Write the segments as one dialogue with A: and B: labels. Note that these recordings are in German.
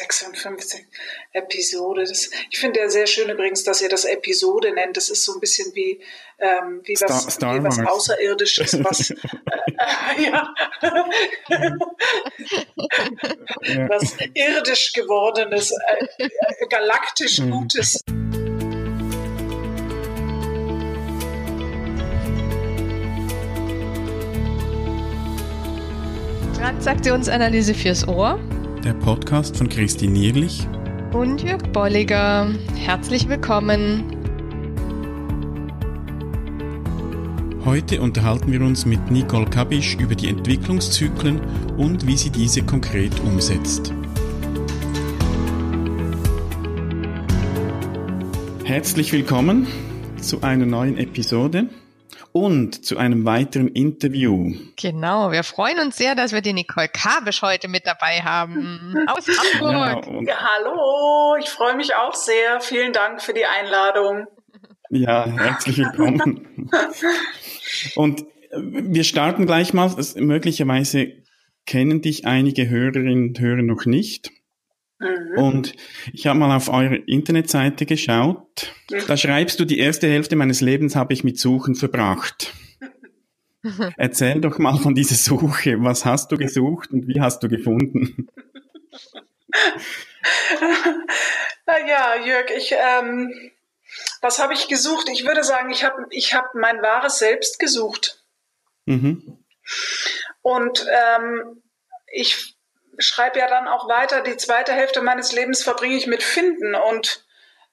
A: 56 Episode. Das, ich finde ja sehr schön übrigens, dass ihr das Episode nennt. Das ist so ein bisschen wie, ähm, wie, Star, was, Star wie was Außerirdisches, was, äh, äh, ja. was irdisch gewordenes, äh, äh galaktisch mhm. Gutes.
B: Transaktionsanalyse fürs Ohr
C: der Podcast von Christine Nierlich
B: und Jörg Bolliger. Herzlich willkommen.
C: Heute unterhalten wir uns mit Nicole Kabisch über die Entwicklungszyklen und wie sie diese konkret umsetzt. Herzlich willkommen zu einer neuen Episode und zu einem weiteren Interview.
B: Genau, wir freuen uns sehr, dass wir die Nicole Kabisch heute mit dabei haben aus Hamburg.
A: Ja, ja, hallo, ich freue mich auch sehr. Vielen Dank für die Einladung.
C: Ja, herzlich willkommen. und wir starten gleich mal. Möglicherweise kennen dich einige Hörerinnen und Hörer noch nicht. Mhm. Und ich habe mal auf eure Internetseite geschaut. Mhm. Da schreibst du, die erste Hälfte meines Lebens habe ich mit Suchen verbracht. Erzähl doch mal von dieser Suche. Was hast du gesucht und wie hast du gefunden?
A: ja, Jörg, ich, ähm, was habe ich gesucht? Ich würde sagen, ich habe ich hab mein wahres Selbst gesucht. Mhm. Und ähm, ich schreibe ja dann auch weiter, die zweite Hälfte meines Lebens verbringe ich mit Finden und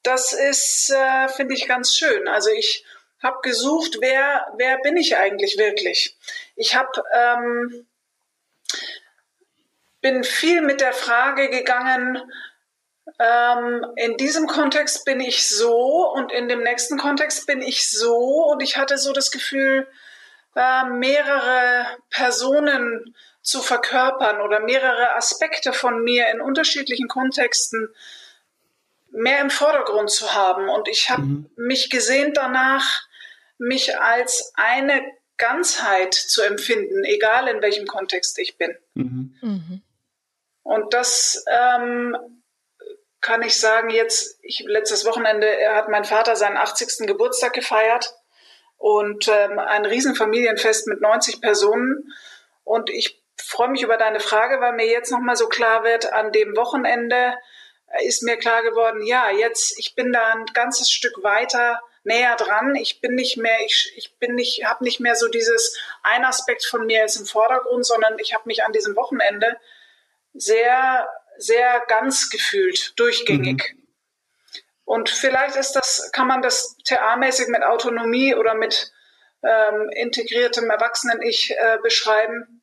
A: das ist, äh, finde ich, ganz schön. Also ich habe gesucht, wer, wer bin ich eigentlich wirklich? Ich habe ähm, bin viel mit der Frage gegangen, ähm, in diesem Kontext bin ich so und in dem nächsten Kontext bin ich so und ich hatte so das Gefühl, äh, mehrere Personen zu verkörpern oder mehrere Aspekte von mir in unterschiedlichen Kontexten mehr im Vordergrund zu haben. Und ich habe mhm. mich gesehnt danach, mich als eine Ganzheit zu empfinden, egal in welchem Kontext ich bin. Mhm. Mhm. Und das ähm, kann ich sagen, jetzt, ich, letztes Wochenende hat mein Vater seinen 80. Geburtstag gefeiert und ähm, ein Riesenfamilienfest mit 90 Personen. Und ich freue mich über deine Frage, weil mir jetzt nochmal so klar wird, an dem Wochenende ist mir klar geworden, ja, jetzt, ich bin da ein ganzes Stück weiter näher dran. Ich bin nicht mehr, ich, ich bin nicht, habe nicht mehr so dieses, ein Aspekt von mir ist im Vordergrund, sondern ich habe mich an diesem Wochenende sehr, sehr ganz gefühlt, durchgängig. Mhm. Und vielleicht ist das, kann man das TA-mäßig mit Autonomie oder mit ähm, integriertem Erwachsenen-Ich äh, beschreiben.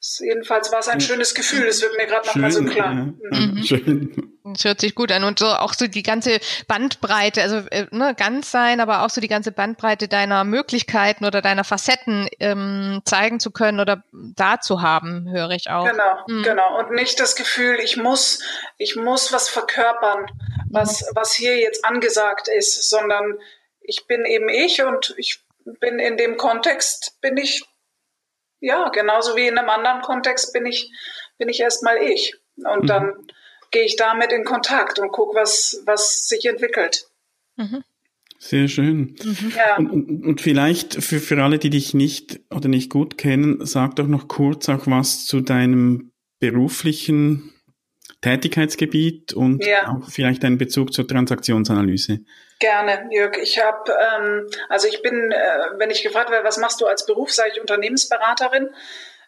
A: Jedenfalls war es ein schönes Gefühl, das wird mir gerade nochmal so klar. Ja. Mhm.
B: Schön. Das hört sich gut an. Und so auch so die ganze Bandbreite, also äh, ne, ganz sein, aber auch so die ganze Bandbreite deiner Möglichkeiten oder deiner Facetten ähm, zeigen zu können oder da zu haben, höre ich auch.
A: Genau, mhm. genau. Und nicht das Gefühl, ich muss, ich muss was verkörpern, was, mhm. was hier jetzt angesagt ist, sondern ich bin eben ich und ich bin in dem Kontext, bin ich ja, genauso wie in einem anderen Kontext bin ich, bin ich erstmal ich. Und mhm. dann gehe ich damit in Kontakt und gucke, was, was sich entwickelt.
C: Mhm. Sehr schön. Mhm. Ja. Und, und, und, vielleicht für, für alle, die dich nicht oder nicht gut kennen, sag doch noch kurz auch was zu deinem beruflichen Tätigkeitsgebiet und ja. auch vielleicht einen Bezug zur Transaktionsanalyse.
A: Gerne, Jörg. Ich habe, ähm, also ich bin, äh, wenn ich gefragt werde, was machst du als Beruf, sage ich Unternehmensberaterin.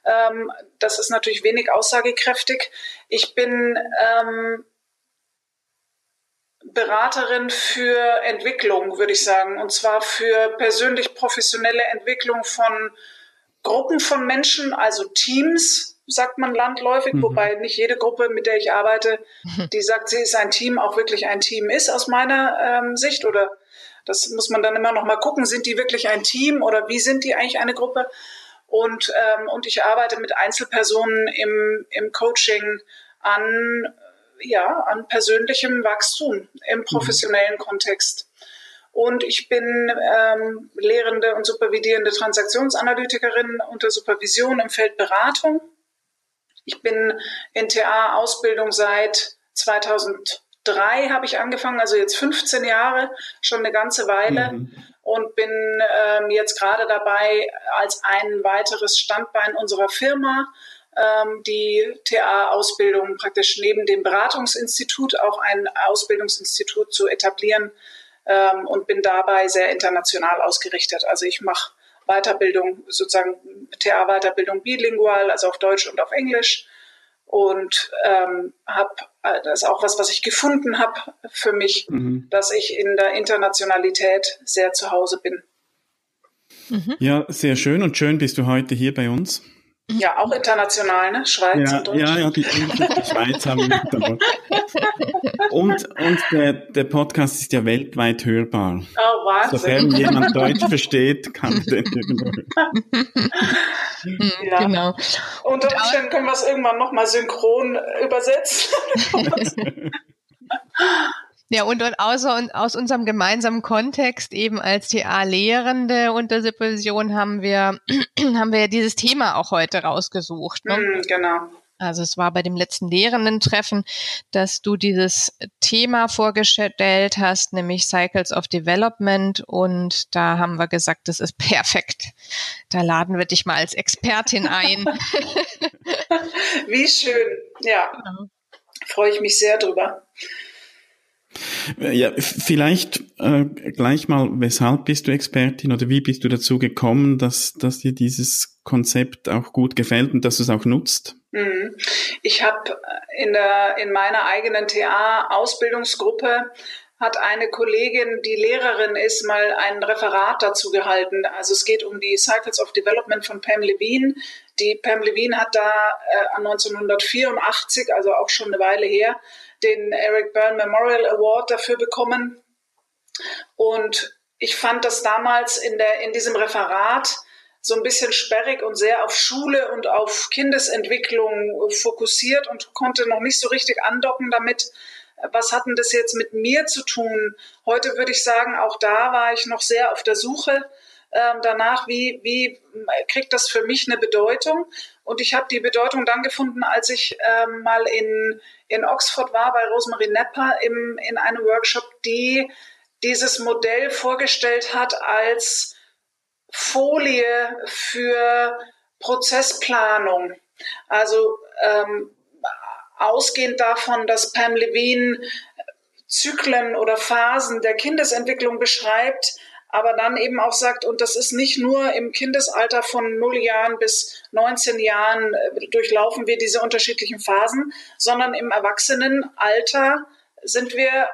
A: Ähm, das ist natürlich wenig aussagekräftig. Ich bin ähm, Beraterin für Entwicklung, würde ich sagen, und zwar für persönlich professionelle Entwicklung von Gruppen von Menschen, also Teams, sagt man landläufig, mhm. wobei nicht jede Gruppe, mit der ich arbeite, die sagt, sie ist ein Team, auch wirklich ein Team ist aus meiner ähm, Sicht oder das muss man dann immer noch mal gucken, sind die wirklich ein Team oder wie sind die eigentlich eine Gruppe? Und, ähm, und ich arbeite mit Einzelpersonen im, im Coaching an, ja, an persönlichem Wachstum im mhm. professionellen mhm. Kontext. Und ich bin ähm, lehrende und supervidierende Transaktionsanalytikerin unter Supervision im Feld Beratung Ich bin in TA-Ausbildung seit 2003 habe ich angefangen, also jetzt 15 Jahre, schon eine ganze Weile. Mhm. Und bin ähm, jetzt gerade dabei, als ein weiteres Standbein unserer Firma ähm, die TA-Ausbildung praktisch neben dem Beratungsinstitut auch ein Ausbildungsinstitut zu etablieren ähm, und bin dabei sehr international ausgerichtet. Also ich mache Weiterbildung, sozusagen TA-Weiterbildung bilingual, also auf Deutsch und auf Englisch. Und ähm, habe äh, das ist auch was, was ich gefunden habe für mich, mhm. dass ich in der Internationalität sehr zu Hause bin.
C: Mhm. Ja, sehr schön und schön bist du heute hier bei uns.
A: Ja, auch international, ne? Schweiz
C: ja,
A: und Deutschland.
C: Ja, ja, die, die Schweiz haben wir dabei. Und, und der, der Podcast ist ja weltweit hörbar.
A: Oh, Wahnsinn.
C: Sofern jemand Deutsch versteht, kann den
A: hm, ja. Genau. Unter Umständen können wir es irgendwann nochmal synchron übersetzen.
B: Ja, und, und außer, aus unserem gemeinsamen Kontext eben als TA-Lehrende unter Supervision haben wir, haben wir ja dieses Thema auch heute rausgesucht.
A: Ne? Mm, genau.
B: Also es war bei dem letzten Lehrenden-Treffen, dass du dieses Thema vorgestellt hast, nämlich Cycles of Development. Und da haben wir gesagt, das ist perfekt. Da laden wir dich mal als Expertin ein.
A: Wie schön. Ja. Genau. Freue ich mich sehr drüber.
C: Ja, vielleicht äh, gleich mal, weshalb bist du Expertin oder wie bist du dazu gekommen, dass, dass dir dieses Konzept auch gut gefällt und dass du es auch nutzt?
A: Mhm. Ich habe in, der, in meiner eigenen TA-Ausbildungsgruppe hat eine Kollegin, die Lehrerin ist, mal ein Referat dazu gehalten. Also es geht um die Cycles of Development von Pam Levine. Die Pam Levine hat da äh, 1984, also auch schon eine Weile her, den Eric Byrne Memorial Award dafür bekommen. Und ich fand das damals in, der, in diesem Referat so ein bisschen sperrig und sehr auf Schule und auf Kindesentwicklung fokussiert und konnte noch nicht so richtig andocken damit, was hat denn das jetzt mit mir zu tun? Heute würde ich sagen, auch da war ich noch sehr auf der Suche äh, danach, wie, wie kriegt das für mich eine Bedeutung? Und ich habe die Bedeutung dann gefunden, als ich äh, mal in, in Oxford war bei Rosemary Nepper im, in einem Workshop, die dieses Modell vorgestellt hat als Folie für Prozessplanung. Also ähm, ausgehend davon, dass Pam Levine Zyklen oder Phasen der Kindesentwicklung beschreibt, aber dann eben auch sagt, und das ist nicht nur im Kindesalter von 0 Jahren bis 19 Jahren äh, durchlaufen wir diese unterschiedlichen Phasen, sondern im Erwachsenenalter sind wir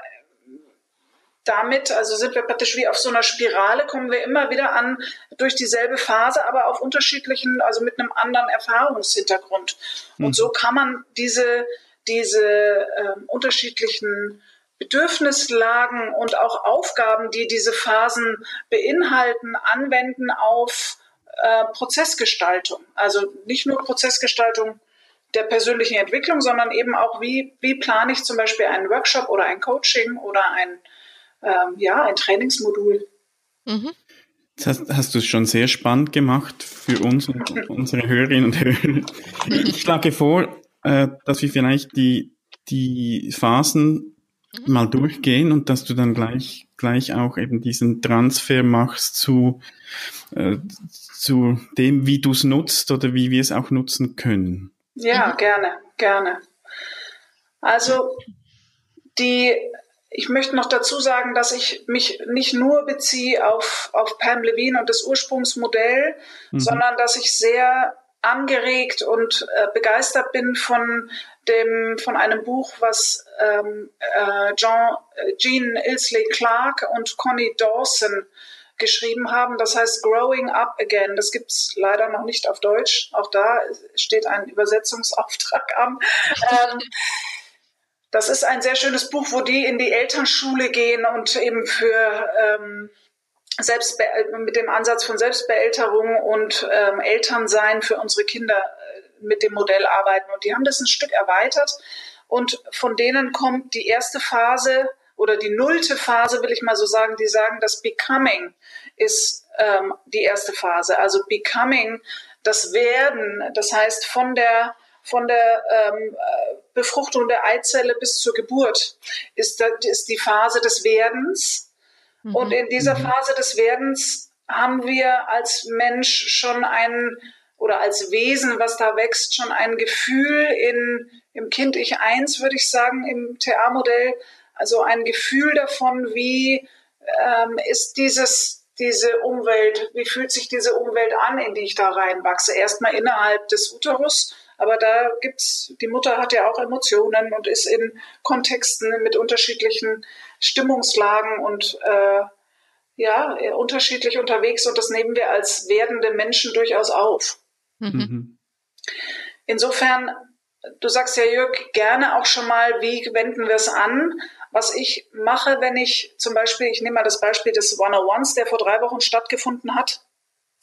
A: damit, also sind wir praktisch wie auf so einer Spirale, kommen wir immer wieder an durch dieselbe Phase, aber auf unterschiedlichen, also mit einem anderen Erfahrungshintergrund. Und mhm. so kann man diese, diese äh, unterschiedlichen Bedürfnislagen und auch Aufgaben, die diese Phasen beinhalten, anwenden auf äh, Prozessgestaltung. Also nicht nur Prozessgestaltung der persönlichen Entwicklung, sondern eben auch, wie, wie plane ich zum Beispiel einen Workshop oder ein Coaching oder ein, ähm, ja, ein Trainingsmodul.
C: Mhm. Das hast, hast du es schon sehr spannend gemacht für uns und unsere Hörerinnen und Hörer. Ich schlage vor, äh, dass wir vielleicht die, die Phasen Mhm. mal durchgehen und dass du dann gleich, gleich auch eben diesen Transfer machst zu, äh, zu dem, wie du es nutzt oder wie wir es auch nutzen können.
A: Ja, mhm. gerne, gerne. Also die, ich möchte noch dazu sagen, dass ich mich nicht nur beziehe auf, auf Pam Levine und das Ursprungsmodell, mhm. sondern dass ich sehr angeregt und äh, begeistert bin von dem von einem Buch, was ähm, äh, Jean, äh, Jean Ilsley Clark und Connie Dawson geschrieben haben. Das heißt Growing Up Again. Das gibt's leider noch nicht auf Deutsch. Auch da steht ein Übersetzungsauftrag an. Ähm, das ist ein sehr schönes Buch, wo die in die Elternschule gehen und eben für ähm, Selbstbe mit dem Ansatz von Selbstbeälterung und ähm, Elternsein für unsere Kinder äh, mit dem Modell arbeiten. Und die haben das ein Stück erweitert. Und von denen kommt die erste Phase oder die nullte Phase, will ich mal so sagen. Die sagen, das Becoming ist ähm, die erste Phase. Also Becoming, das Werden, das heißt von der von der ähm, äh, Befruchtung der Eizelle bis zur Geburt ist, ist die Phase des Werdens. Mhm. Und in dieser mhm. Phase des Werdens haben wir als Mensch schon ein oder als Wesen, was da wächst, schon ein Gefühl in, im Kind Ich eins würde ich sagen, im TA-Modell, also ein Gefühl davon, wie ähm, ist dieses, diese Umwelt, wie fühlt sich diese Umwelt an, in die ich da reinwachse? Erstmal innerhalb des Uterus, aber da gibt's, die Mutter hat ja auch Emotionen und ist in Kontexten mit unterschiedlichen Stimmungslagen und äh, ja, unterschiedlich unterwegs und das nehmen wir als werdende Menschen durchaus auf. Mhm. mhm. Insofern, du sagst ja, Jörg, gerne auch schon mal, wie wenden wir es an? Was ich mache, wenn ich zum Beispiel, ich nehme mal das Beispiel des One-on-Ones, der vor drei Wochen stattgefunden hat,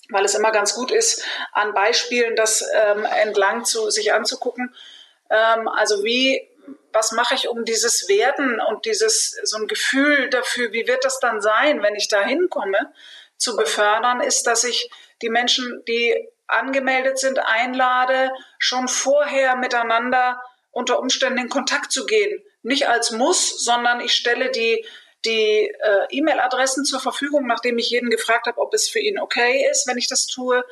A: weil es immer ganz gut ist, an Beispielen das ähm, entlang zu sich anzugucken. Ähm, also wie, was mache ich, um dieses Werden und dieses so ein Gefühl dafür, wie wird das dann sein, wenn ich da hinkomme, zu befördern, ist, dass ich die Menschen, die angemeldet sind, einlade, schon vorher miteinander unter Umständen in Kontakt zu gehen. Nicht als Muss, sondern ich stelle die, die äh, E-Mail-Adressen zur Verfügung, nachdem ich jeden gefragt habe, ob es für ihn okay ist, wenn ich das tue.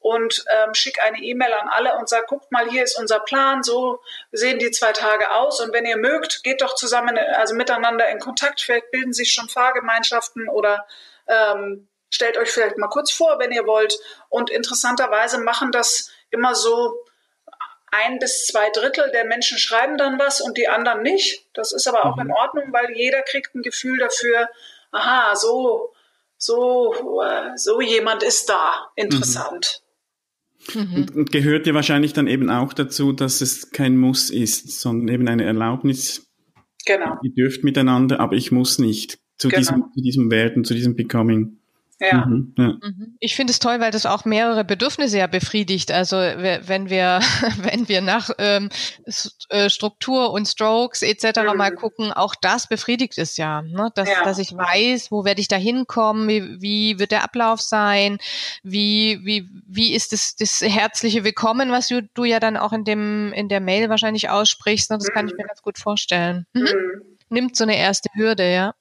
A: Und ähm, schicke eine E-Mail an alle und sage, guckt mal, hier ist unser Plan, so sehen die zwei Tage aus. Und wenn ihr mögt, geht doch zusammen, also miteinander in Kontakt. Vielleicht bilden sich schon Fahrgemeinschaften oder ähm, stellt euch vielleicht mal kurz vor, wenn ihr wollt. Und interessanterweise machen das immer so ein bis zwei Drittel der Menschen schreiben dann was und die anderen nicht. Das ist aber auch mhm. in Ordnung, weil jeder kriegt ein Gefühl dafür, aha, so, so, äh, so jemand ist da. Interessant.
C: Mhm. Und, und gehört ja wahrscheinlich dann eben auch dazu, dass es kein Muss ist, sondern eben eine Erlaubnis.
A: Genau.
C: Ihr dürft miteinander, aber ich muss nicht zu, genau. diesem, zu diesem Werden, zu diesem Becoming.
A: Ja. Mhm,
B: ja. Mhm. Ich finde es toll, weil das auch mehrere Bedürfnisse ja befriedigt. Also wenn wir, wenn wir nach ähm, äh, Struktur und Strokes etc. Mhm. mal gucken, auch das befriedigt es ja, ne? dass, ja. dass ich weiß, wo werde ich da hinkommen, wie, wie wird der Ablauf sein, wie, wie, wie ist das, das herzliche Willkommen, was du, du ja dann auch in dem in der Mail wahrscheinlich aussprichst. Ne? Das kann ich mir mhm. ganz gut vorstellen. Mhm. mhm. Nimmt so eine erste Hürde, ja.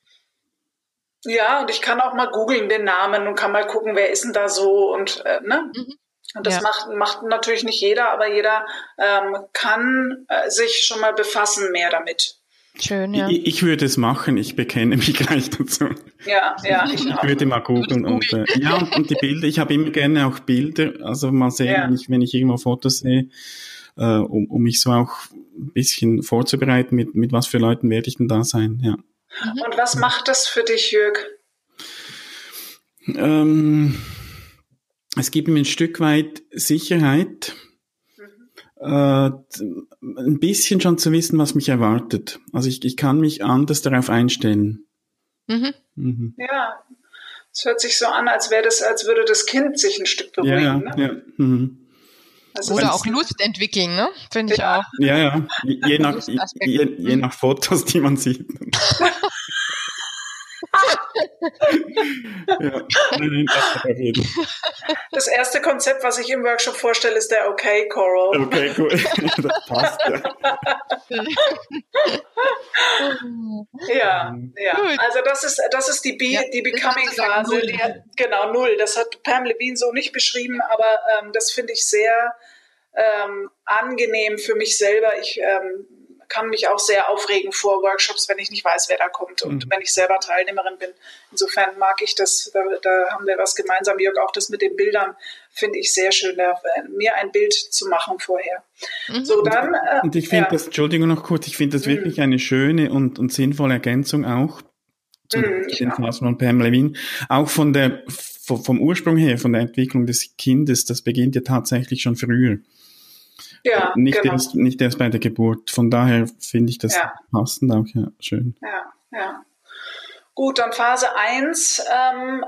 A: Ja, und ich kann auch mal googeln den Namen und kann mal gucken, wer ist denn da so und äh, ne? Mhm. Und das ja. macht, macht natürlich nicht jeder, aber jeder ähm, kann äh, sich schon mal befassen mehr damit.
C: Schön, ja. Ich, ich, würde es machen, ich bekenne mich gleich dazu.
A: Ja, ja.
C: Ich, ich würde mal googeln und äh, ja, und, und, die Bilder, ich habe immer gerne auch Bilder, also mal sehen, ja. wenn, ich, wenn ich irgendwo Fotos sehe, äh, um, um mich so auch ein bisschen vorzubereiten, mit, mit was für Leuten werde ich denn da sein, ja.
A: Mhm. Und was macht das für dich, Jörg?
C: Ähm, es gibt mir ein Stück weit Sicherheit, mhm. äh, ein bisschen schon zu wissen, was mich erwartet. Also ich, ich kann mich anders darauf einstellen.
A: Mhm. Mhm. Ja, es hört sich so an, als wäre das, als würde das Kind sich ein Stück beruhigen. Ja, ne? ja. Mhm.
B: Also Oder auch Lust entwickeln, ne? Finde ich
C: ja.
B: auch.
C: Ja, ja. Je nach, je, je nach Fotos, die man sieht.
A: ja. Das erste Konzept, was ich im Workshop vorstelle, ist der Okay Coral.
C: Okay, cool. Das passt, ja.
A: ja, ja. Also das ist, das ist die, Be ja, die Becoming-Phase. Genau, null. Das hat Pam Levine so nicht beschrieben, aber ähm, das finde ich sehr ähm, angenehm für mich selber. Ich ähm, kann mich auch sehr aufregen vor Workshops, wenn ich nicht weiß, wer da kommt und mhm. wenn ich selber Teilnehmerin bin. Insofern mag ich das, da, da haben wir was gemeinsam, Jörg, auch das mit den Bildern finde ich sehr schön, da, mir ein Bild zu machen vorher.
C: Mhm. So, dann, äh, und ich finde ja. das, Entschuldigung noch kurz, ich finde das mhm. wirklich eine schöne und, und sinnvolle Ergänzung auch zu mhm, den Phasen von Pam Levine. Auch von der, vom Ursprung her, von der Entwicklung des Kindes, das beginnt ja tatsächlich schon früher. Ja, nicht, genau. erst, nicht erst bei der Geburt. Von daher finde ich das ja. passend auch, ja, schön.
A: Ja, ja. Gut, dann Phase 1. Ähm,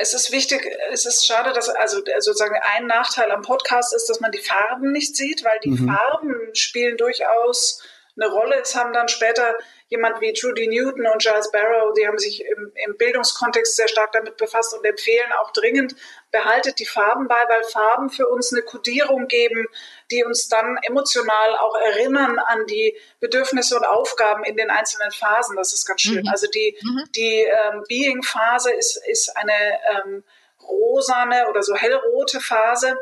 A: es ist wichtig, es ist schade, dass also sozusagen ein Nachteil am Podcast ist, dass man die Farben nicht sieht, weil die mhm. Farben spielen durchaus eine Rolle. Es haben dann später jemand wie Trudy Newton und Giles Barrow, die haben sich im, im Bildungskontext sehr stark damit befasst und empfehlen auch dringend, behaltet die Farben bei, weil Farben für uns eine Kodierung geben, die uns dann emotional auch erinnern an die Bedürfnisse und Aufgaben in den einzelnen Phasen. Das ist ganz schön. Mhm. Also die, mhm. die ähm, Being-Phase ist, ist eine ähm, rosane oder so hellrote Phase.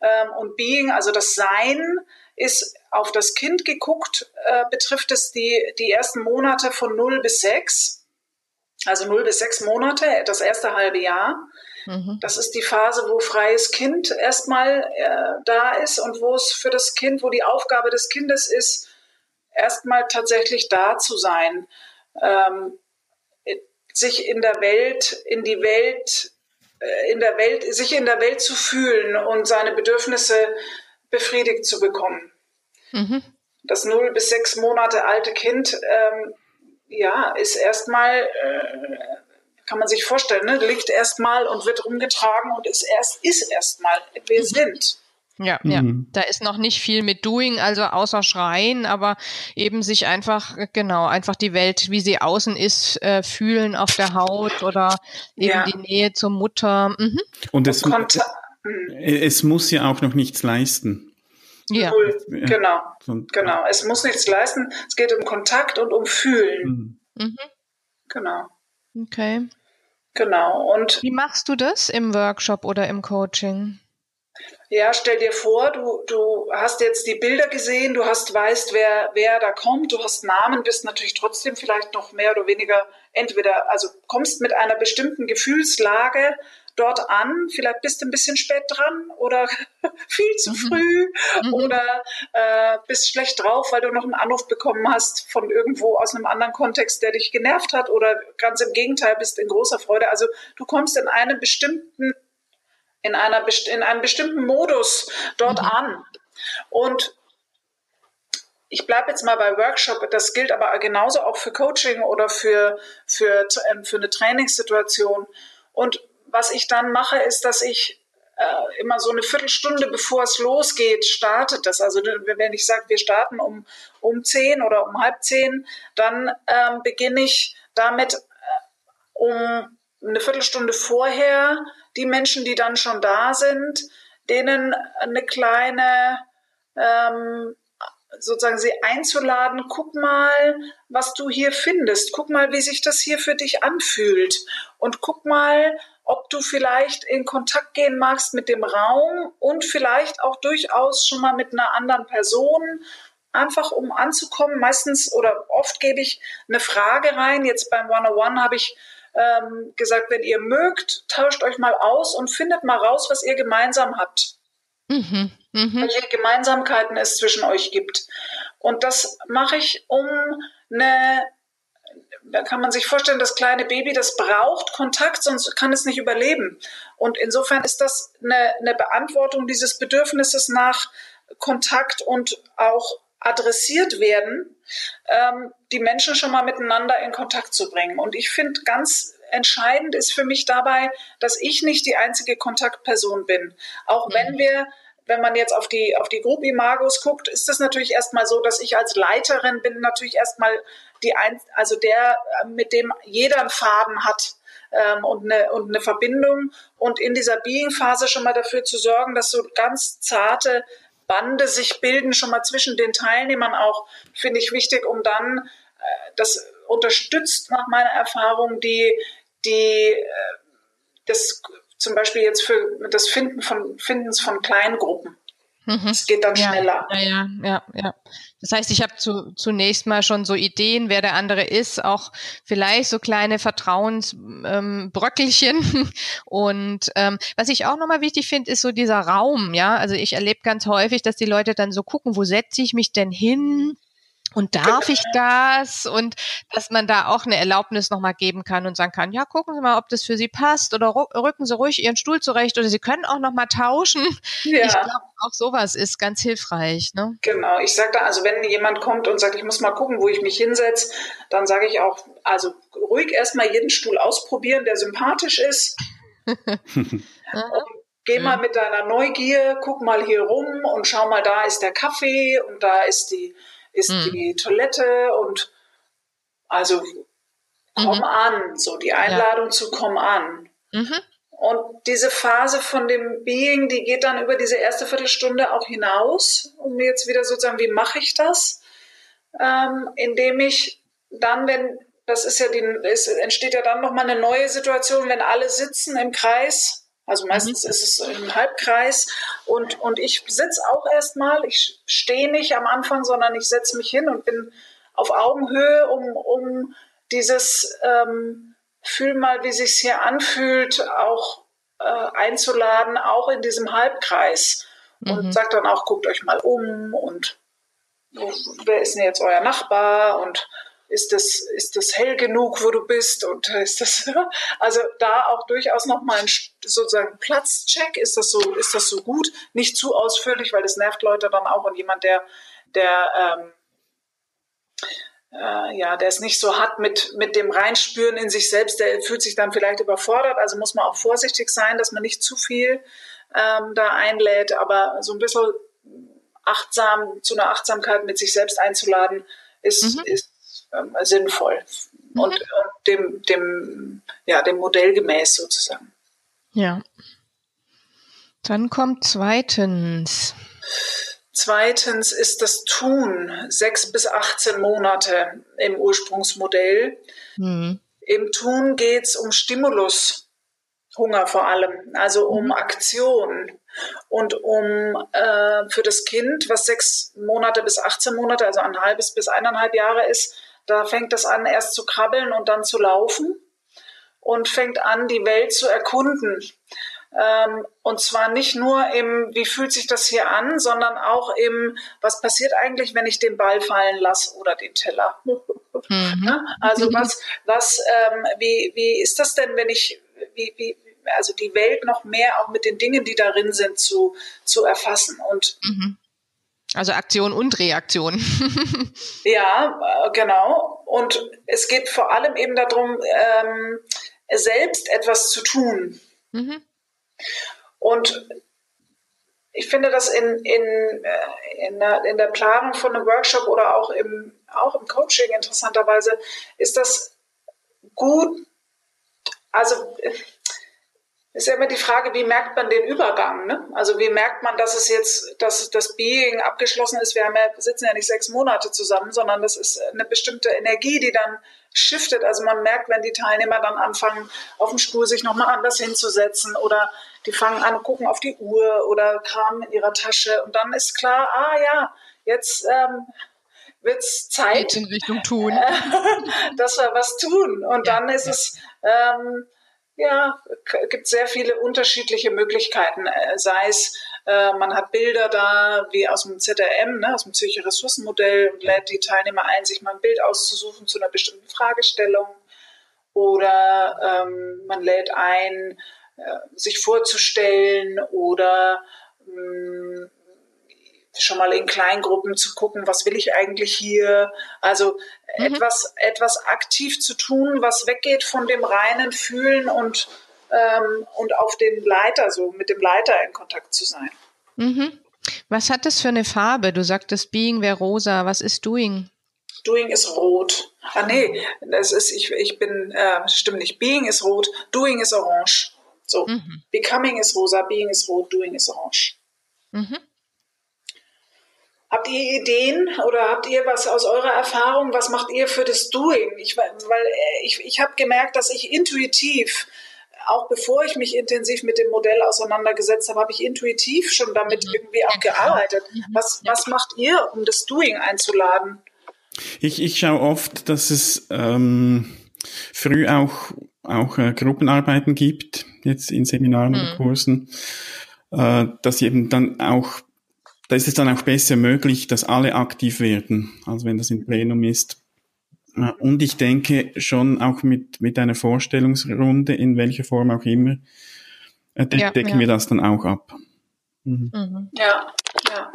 A: Ähm, und Being, also das Sein, ist auf das Kind geguckt, äh, betrifft es die, die ersten Monate von 0 bis 6. Also 0 bis 6 Monate, das erste halbe Jahr. Mhm. Das ist die Phase, wo freies Kind erstmal äh, da ist und wo es für das Kind, wo die Aufgabe des Kindes ist, erstmal tatsächlich da zu sein, ähm, sich in der Welt, in die Welt äh, in der Welt, sich in der Welt zu fühlen und seine Bedürfnisse befriedigt zu bekommen. Mhm. Das null bis sechs Monate alte Kind, ähm, ja, ist erstmal, äh, kann man sich vorstellen, ne, liegt erstmal und wird rumgetragen und ist erst, ist erstmal, wir mhm. sind.
B: Ja, mhm. ja. Da ist noch nicht viel mit Doing, also außer Schreien, aber eben sich einfach, genau, einfach die Welt, wie sie außen ist, äh, fühlen auf der Haut oder eben ja. die Nähe zur Mutter. Mhm.
C: Und es, und es muss ja auch noch nichts leisten.
A: Ja. Genau, genau. Es muss nichts leisten. Es geht um Kontakt und um Fühlen. Mhm. mhm. Genau.
B: Okay.
A: Genau. Und
B: wie machst du das im Workshop oder im Coaching?
A: Ja, stell dir vor, du, du hast jetzt die Bilder gesehen, du hast weißt, wer, wer da kommt, du hast Namen, bist natürlich trotzdem vielleicht noch mehr oder weniger entweder, also kommst mit einer bestimmten Gefühlslage dort an, vielleicht bist du ein bisschen spät dran oder viel zu mhm. früh mhm. oder äh, bist schlecht drauf, weil du noch einen Anruf bekommen hast von irgendwo aus einem anderen Kontext, der dich genervt hat oder ganz im Gegenteil bist in großer Freude. Also du kommst in einem bestimmten in, einer, in einem bestimmten Modus dort mhm. an. Und ich bleibe jetzt mal bei Workshop, das gilt aber genauso auch für Coaching oder für, für, ähm, für eine Trainingssituation. Und was ich dann mache, ist, dass ich äh, immer so eine Viertelstunde bevor es losgeht, startet das. Also wenn ich sage, wir starten um, um zehn oder um halb zehn, dann ähm, beginne ich damit äh, um eine Viertelstunde vorher die Menschen, die dann schon da sind, denen eine kleine, ähm, sozusagen sie einzuladen, guck mal, was du hier findest, guck mal, wie sich das hier für dich anfühlt und guck mal, ob du vielleicht in Kontakt gehen magst mit dem Raum und vielleicht auch durchaus schon mal mit einer anderen Person, einfach um anzukommen. Meistens oder oft gebe ich eine Frage rein. Jetzt beim 101 habe ich ähm, gesagt, wenn ihr mögt, tauscht euch mal aus und findet mal raus, was ihr gemeinsam habt. Mhm, mh. Welche Gemeinsamkeiten es zwischen euch gibt. Und das mache ich, um eine da kann man sich vorstellen, das kleine Baby, das braucht Kontakt, sonst kann es nicht überleben. Und insofern ist das eine, eine Beantwortung dieses Bedürfnisses nach Kontakt und auch adressiert werden, ähm, die Menschen schon mal miteinander in Kontakt zu bringen. Und ich finde ganz entscheidend ist für mich dabei, dass ich nicht die einzige Kontaktperson bin. Auch mhm. wenn wir wenn man jetzt auf die, auf die Group Imagos guckt, ist es natürlich erstmal so, dass ich als Leiterin bin natürlich erstmal die ein, also der, mit dem jeder einen Faden hat ähm, und, eine, und eine Verbindung. Und in dieser Being-Phase schon mal dafür zu sorgen, dass so ganz zarte Bande sich bilden, schon mal zwischen den Teilnehmern auch, finde ich wichtig, um dann, äh, das unterstützt nach meiner Erfahrung die, die, äh, das zum Beispiel jetzt für das Finden von, Findens von Kleingruppen. Mhm. Es geht dann
B: ja,
A: schneller.
B: Ja, ja, ja, ja. Das heißt, ich habe zu, zunächst mal schon so Ideen, wer der andere ist, auch vielleicht so kleine Vertrauensbröckelchen. Ähm, und ähm, was ich auch nochmal wichtig finde, ist so dieser Raum, ja. Also ich erlebe ganz häufig, dass die Leute dann so gucken, wo setze ich mich denn hin? Und darf ich das? Und dass man da auch eine Erlaubnis nochmal geben kann und sagen kann, ja, gucken Sie mal, ob das für Sie passt oder rücken Sie ruhig Ihren Stuhl zurecht oder Sie können auch nochmal tauschen. Ja. Ich glaube, auch sowas ist ganz hilfreich. Ne?
A: Genau, ich sage da, also wenn jemand kommt und sagt, ich muss mal gucken, wo ich mich hinsetze, dann sage ich auch, also ruhig erstmal jeden Stuhl ausprobieren, der sympathisch ist. Geh mal mit deiner Neugier, guck mal hier rum und schau mal, da ist der Kaffee und da ist die ist mhm. die Toilette und also komm mhm. an, so die Einladung ja. zu komm an. Mhm. Und diese Phase von dem Being, die geht dann über diese erste Viertelstunde auch hinaus, um jetzt wieder sozusagen, wie mache ich das? Ähm, indem ich dann, wenn, das ist ja die, es entsteht ja dann nochmal eine neue Situation, wenn alle sitzen im Kreis, also meistens mhm. ist es im Halbkreis und, und ich sitze auch erstmal, ich stehe nicht am Anfang, sondern ich setze mich hin und bin auf Augenhöhe, um, um dieses ähm, Fühl mal, wie sich's hier anfühlt, auch äh, einzuladen, auch in diesem Halbkreis. Und mhm. sagt dann auch, guckt euch mal um und wer ist denn jetzt euer Nachbar und ist das, ist das hell genug, wo du bist? Und ist das, also da auch durchaus nochmal ein sozusagen Platzcheck, ist das so, ist das so gut, nicht zu ausführlich, weil das nervt Leute dann auch. Und jemand, der, der, ähm, äh, ja, der es nicht so hat mit, mit dem Reinspüren in sich selbst, der fühlt sich dann vielleicht überfordert. Also muss man auch vorsichtig sein, dass man nicht zu viel ähm, da einlädt, aber so ein bisschen achtsam, zu einer Achtsamkeit mit sich selbst einzuladen, ist, mhm. ist ähm, sinnvoll. Mhm. Und, und dem, dem, ja, dem Modell gemäß sozusagen.
B: Ja. Dann kommt zweitens.
A: Zweitens ist das Tun sechs bis 18 Monate im Ursprungsmodell. Mhm. Im Tun geht es um Stimulus, Hunger vor allem, also um mhm. Aktion und um äh, für das Kind, was sechs Monate bis 18 Monate, also ein halbes bis eineinhalb Jahre ist, da fängt es an, erst zu krabbeln und dann zu laufen und fängt an, die Welt zu erkunden. Ähm, und zwar nicht nur im, wie fühlt sich das hier an, sondern auch im, was passiert eigentlich, wenn ich den Ball fallen lasse oder den Teller. Mhm. Also was, was, ähm, wie, wie ist das denn, wenn ich, wie, wie, also die Welt noch mehr auch mit den Dingen, die darin sind, zu, zu erfassen und mhm.
B: Also Aktion und Reaktion.
A: ja, äh, genau. Und es geht vor allem eben darum, ähm, selbst etwas zu tun. Mhm. Und ich finde das in, in, äh, in, der, in der Planung von einem Workshop oder auch im, auch im Coaching interessanterweise ist das gut. Also ist ja immer die Frage, wie merkt man den Übergang? Ne? Also wie merkt man, dass es jetzt, dass das Being abgeschlossen ist? Wir haben ja, sitzen ja nicht sechs Monate zusammen, sondern das ist eine bestimmte Energie, die dann shiftet. Also man merkt, wenn die Teilnehmer dann anfangen, auf dem Stuhl sich nochmal anders hinzusetzen oder die fangen an, gucken auf die Uhr oder kramen in ihrer Tasche und dann ist klar, ah ja, jetzt ähm, wird's Zeit.
B: In Richtung tun.
A: dass wir was tun. Und ja, dann ist ja. es, ähm, ja, gibt sehr viele unterschiedliche Möglichkeiten, äh, sei es äh, man hat Bilder da, wie aus dem ZRM, ne, aus dem Zürcher Ressourcenmodell, und lädt die Teilnehmer ein, sich mal ein Bild auszusuchen zu einer bestimmten Fragestellung. Oder ähm, man lädt ein, äh, sich vorzustellen oder mm, schon mal in Kleingruppen zu gucken, was will ich eigentlich hier? Also mhm. etwas, etwas aktiv zu tun, was weggeht von dem reinen Fühlen und ähm, und auf den Leiter, so mit dem Leiter in Kontakt zu sein.
B: Mhm. Was hat das für eine Farbe? Du sagtest Being wäre rosa. Was ist Doing?
A: Doing ist rot. Ah nee, das ist ich, ich bin äh, stimmt nicht. Being ist rot, Doing ist orange. So, mhm. Becoming ist rosa, Being ist rot, Doing ist orange. Mhm. Habt ihr Ideen oder habt ihr was aus eurer Erfahrung? Was macht ihr für das Doing? Ich, weil äh, ich, ich habe gemerkt, dass ich intuitiv auch bevor ich mich intensiv mit dem Modell auseinandergesetzt habe, habe ich intuitiv schon damit mhm. irgendwie auch gearbeitet. Mhm. Was, was macht ihr, um das Doing einzuladen?
C: Ich, ich schaue oft, dass es ähm, früh auch, auch äh, Gruppenarbeiten gibt, jetzt in Seminaren mhm. oder Kursen, äh, dass eben dann auch, da ist es dann auch besser möglich, dass alle aktiv werden, als wenn das im Plenum ist. Und ich denke schon auch mit, mit einer Vorstellungsrunde, in welcher Form auch immer, äh, de ja, decken ja. wir das dann auch ab.
A: Mhm. Mhm. Ja, ja.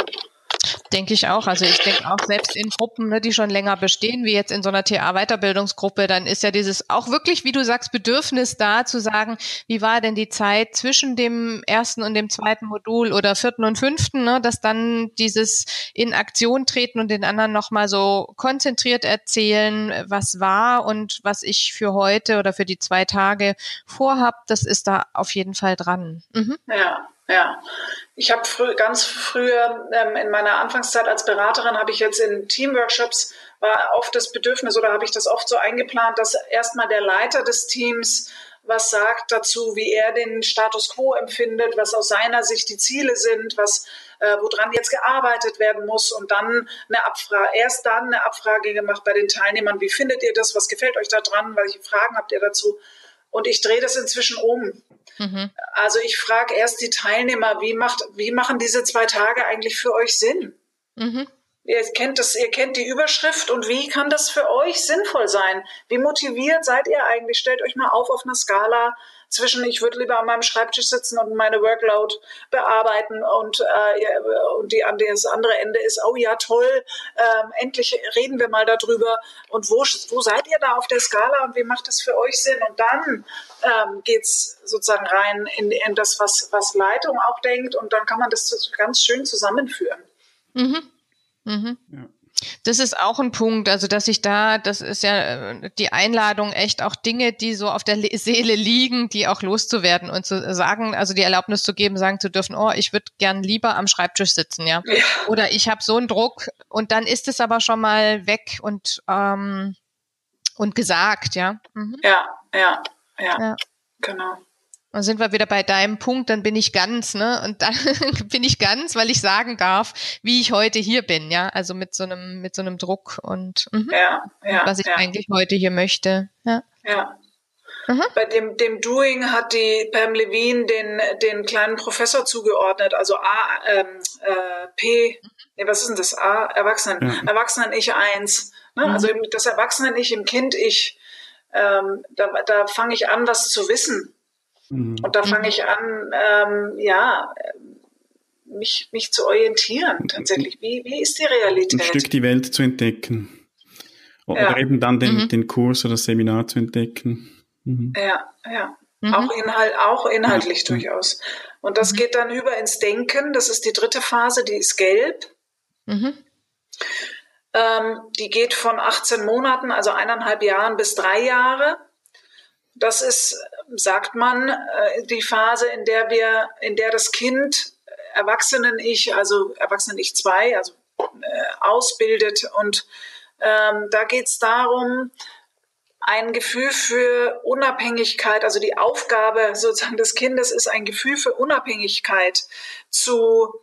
B: Denke ich auch. Also ich denke auch selbst in Gruppen, ne, die schon länger bestehen, wie jetzt in so einer TA-Weiterbildungsgruppe, dann ist ja dieses auch wirklich, wie du sagst, Bedürfnis da zu sagen, wie war denn die Zeit zwischen dem ersten und dem zweiten Modul oder vierten und fünften, ne, dass dann dieses in Aktion treten und den anderen nochmal so konzentriert erzählen, was war und was ich für heute oder für die zwei Tage vorhab, das ist da auf jeden Fall dran.
A: Mhm. Ja. Ja, ich habe frü ganz früher ähm, in meiner Anfangszeit als Beraterin habe ich jetzt in Teamworkshops war oft das Bedürfnis oder habe ich das oft so eingeplant, dass erstmal der Leiter des Teams was sagt dazu, wie er den Status quo empfindet, was aus seiner Sicht die Ziele sind, was äh, woran jetzt gearbeitet werden muss und dann eine Abfrage, erst dann eine Abfrage gemacht bei den Teilnehmern, wie findet ihr das, was gefällt euch da dran, welche Fragen habt ihr dazu? Und ich drehe das inzwischen um. Mhm. Also ich frage erst die Teilnehmer, wie, macht, wie machen diese zwei Tage eigentlich für euch Sinn? Mhm. Ihr kennt das, ihr kennt die Überschrift und wie kann das für euch sinnvoll sein? Wie motiviert seid ihr eigentlich? Stellt euch mal auf auf einer Skala zwischen ich würde lieber an meinem Schreibtisch sitzen und meine Workload bearbeiten und, äh, und die, das andere Ende ist, oh ja, toll, ähm, endlich reden wir mal darüber und wo, wo seid ihr da auf der Skala und wie macht das für euch Sinn? Und dann ähm, geht es sozusagen rein in, in das, was, was Leitung auch denkt und dann kann man das ganz schön zusammenführen.
B: Mhm. Mhm. Ja. Das ist auch ein Punkt, also dass ich da, das ist ja äh, die Einladung, echt auch Dinge, die so auf der Seele liegen, die auch loszuwerden und zu sagen, also die Erlaubnis zu geben, sagen zu dürfen, oh, ich würde gern lieber am Schreibtisch sitzen, ja. ja. Oder ich habe so einen Druck und dann ist es aber schon mal weg und ähm, und gesagt, ja.
A: Mhm. Ja, ja, ja, ja, genau.
B: Dann sind wir wieder bei deinem Punkt, dann bin ich ganz, ne? Und dann bin ich ganz, weil ich sagen darf, wie ich heute hier bin, ja. Also mit so einem, mit so einem Druck und
A: mhm. ja, ja,
B: was ich ja. eigentlich heute hier möchte. Ja.
A: ja. Mhm. Bei dem, dem Doing hat die Pam Levine den, den kleinen Professor zugeordnet, also A, ähm, äh, P, nee, was ist denn das? A, Erwachsenen, ja. Erwachsenen-Ich eins. Ne? Mhm. Also das Erwachsenen-Ich im Kind-Ich, ähm, da, da fange ich an, was zu wissen. Mhm. Und da fange ich an, ähm, ja, mich, mich zu orientieren tatsächlich. Wie, wie ist die Realität?
C: Ein Stück die Welt zu entdecken. Oder ja. eben dann den, mhm. den Kurs oder das Seminar zu entdecken.
A: Mhm. Ja, ja. Mhm. Auch, Inhalt, auch inhaltlich ja. durchaus. Und das mhm. geht dann über ins Denken. Das ist die dritte Phase, die ist gelb. Mhm. Ähm, die geht von 18 Monaten, also eineinhalb Jahren bis drei Jahre. Das ist sagt man, äh, die Phase, in der wir, in der das Kind Erwachsenen-Ich, also Erwachsenen-Ich 2, also äh, ausbildet. Und ähm, da geht es darum, ein Gefühl für Unabhängigkeit, also die Aufgabe sozusagen des Kindes ist, ein Gefühl für Unabhängigkeit zu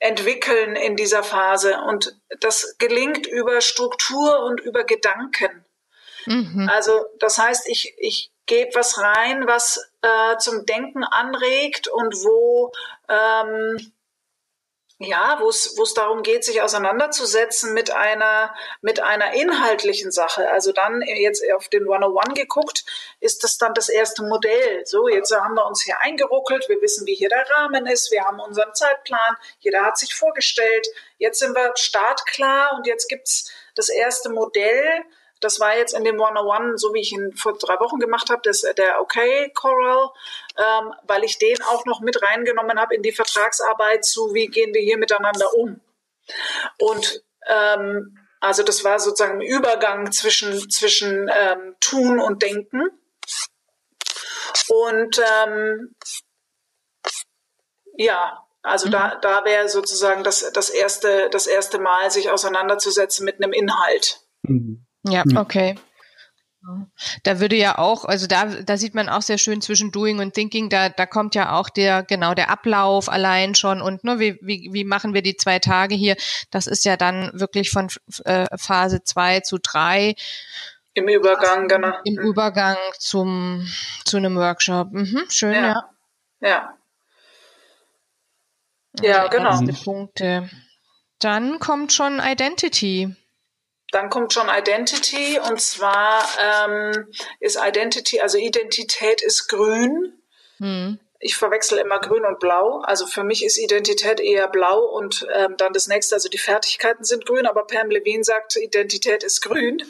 A: entwickeln in dieser Phase. Und das gelingt über Struktur und über Gedanken. Mhm. Also das heißt, ich, ich gebe was rein, was äh, zum Denken anregt und wo ähm, ja, wo es darum geht, sich auseinanderzusetzen mit einer mit einer inhaltlichen Sache. Also dann jetzt auf den 101 geguckt, ist das dann das erste Modell. So, jetzt haben wir uns hier eingeruckelt, wir wissen, wie hier der Rahmen ist, wir haben unseren Zeitplan, jeder hat sich vorgestellt, jetzt sind wir startklar und jetzt gibt's das erste Modell das war jetzt in dem 101, so wie ich ihn vor drei Wochen gemacht habe, das, der OK Coral, ähm, weil ich den auch noch mit reingenommen habe in die Vertragsarbeit zu, wie gehen wir hier miteinander um. Und ähm, also das war sozusagen ein Übergang zwischen, zwischen ähm, Tun und Denken. Und ähm, ja, also mhm. da, da wäre sozusagen das, das, erste, das erste Mal, sich auseinanderzusetzen mit einem Inhalt.
B: Mhm. Ja, okay. Da würde ja auch, also da, da sieht man auch sehr schön zwischen Doing und Thinking, da, da kommt ja auch der, genau, der Ablauf allein schon und ne, wie, wie, wie machen wir die zwei Tage hier? Das ist ja dann wirklich von äh, Phase zwei zu drei.
A: Im Übergang, genau.
B: Im mhm. Übergang zum, zu einem Workshop. Mhm, schön, ja.
A: Ja.
B: Ja, ja genau. Punkte. Dann kommt schon Identity.
A: Dann kommt schon Identity und zwar ähm, ist Identity, also Identität ist grün. Mhm. ich verwechsel immer grün und blau. Also für mich ist Identität eher blau und ähm, dann das nächste, also die Fertigkeiten sind grün, aber Pam Levine sagt, Identität ist grün.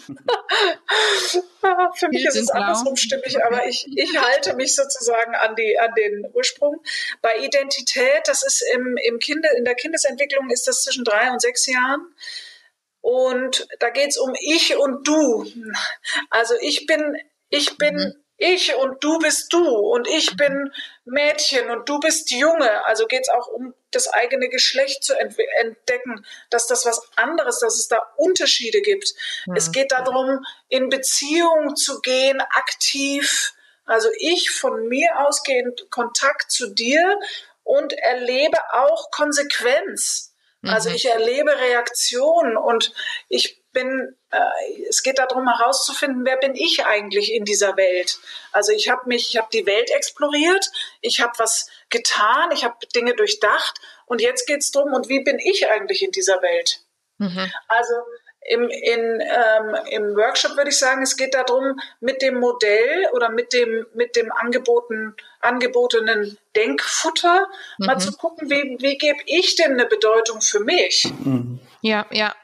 A: für mich ist es andersrum stimmig, aber ich, ich halte mich sozusagen an, die, an den Ursprung. Bei Identität, das ist im, im Kinder, in der Kindesentwicklung ist das zwischen drei und sechs Jahren. Und da geht es um ich und du. Also ich bin, ich bin mhm ich und du bist du und ich bin Mädchen und du bist Junge. Also geht es auch um das eigene Geschlecht zu entdecken, dass das was anderes, dass es da Unterschiede gibt. Mhm. Es geht darum, in Beziehung zu gehen, aktiv. Also ich von mir ausgehend Kontakt zu dir und erlebe auch Konsequenz. Also mhm. ich erlebe Reaktionen und ich bin, äh, es geht darum herauszufinden, wer bin ich eigentlich in dieser Welt. Also ich habe mich, ich habe die Welt exploriert, ich habe was getan, ich habe Dinge durchdacht und jetzt geht es darum, und wie bin ich eigentlich in dieser Welt? Mhm. Also im, in, ähm, im Workshop würde ich sagen, es geht darum, mit dem Modell oder mit dem, mit dem angeboten, angebotenen Denkfutter mhm. mal zu gucken, wie, wie gebe ich denn eine Bedeutung für mich?
B: Mhm. Ja, ja.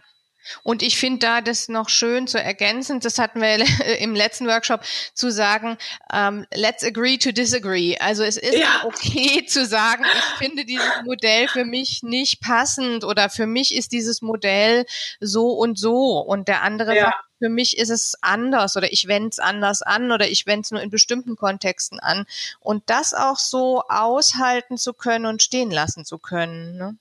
B: Und ich finde da das noch schön zu ergänzen, das hatten wir im letzten Workshop, zu sagen, um, ähm, let's agree to disagree. Also es ist ja. okay zu sagen, ich finde dieses Modell für mich nicht passend oder für mich ist dieses Modell so und so und der andere ja. sagt, für mich ist es anders oder ich wende es anders an oder ich wende es nur in bestimmten Kontexten an. Und das auch so aushalten zu können und stehen lassen zu können. Ne?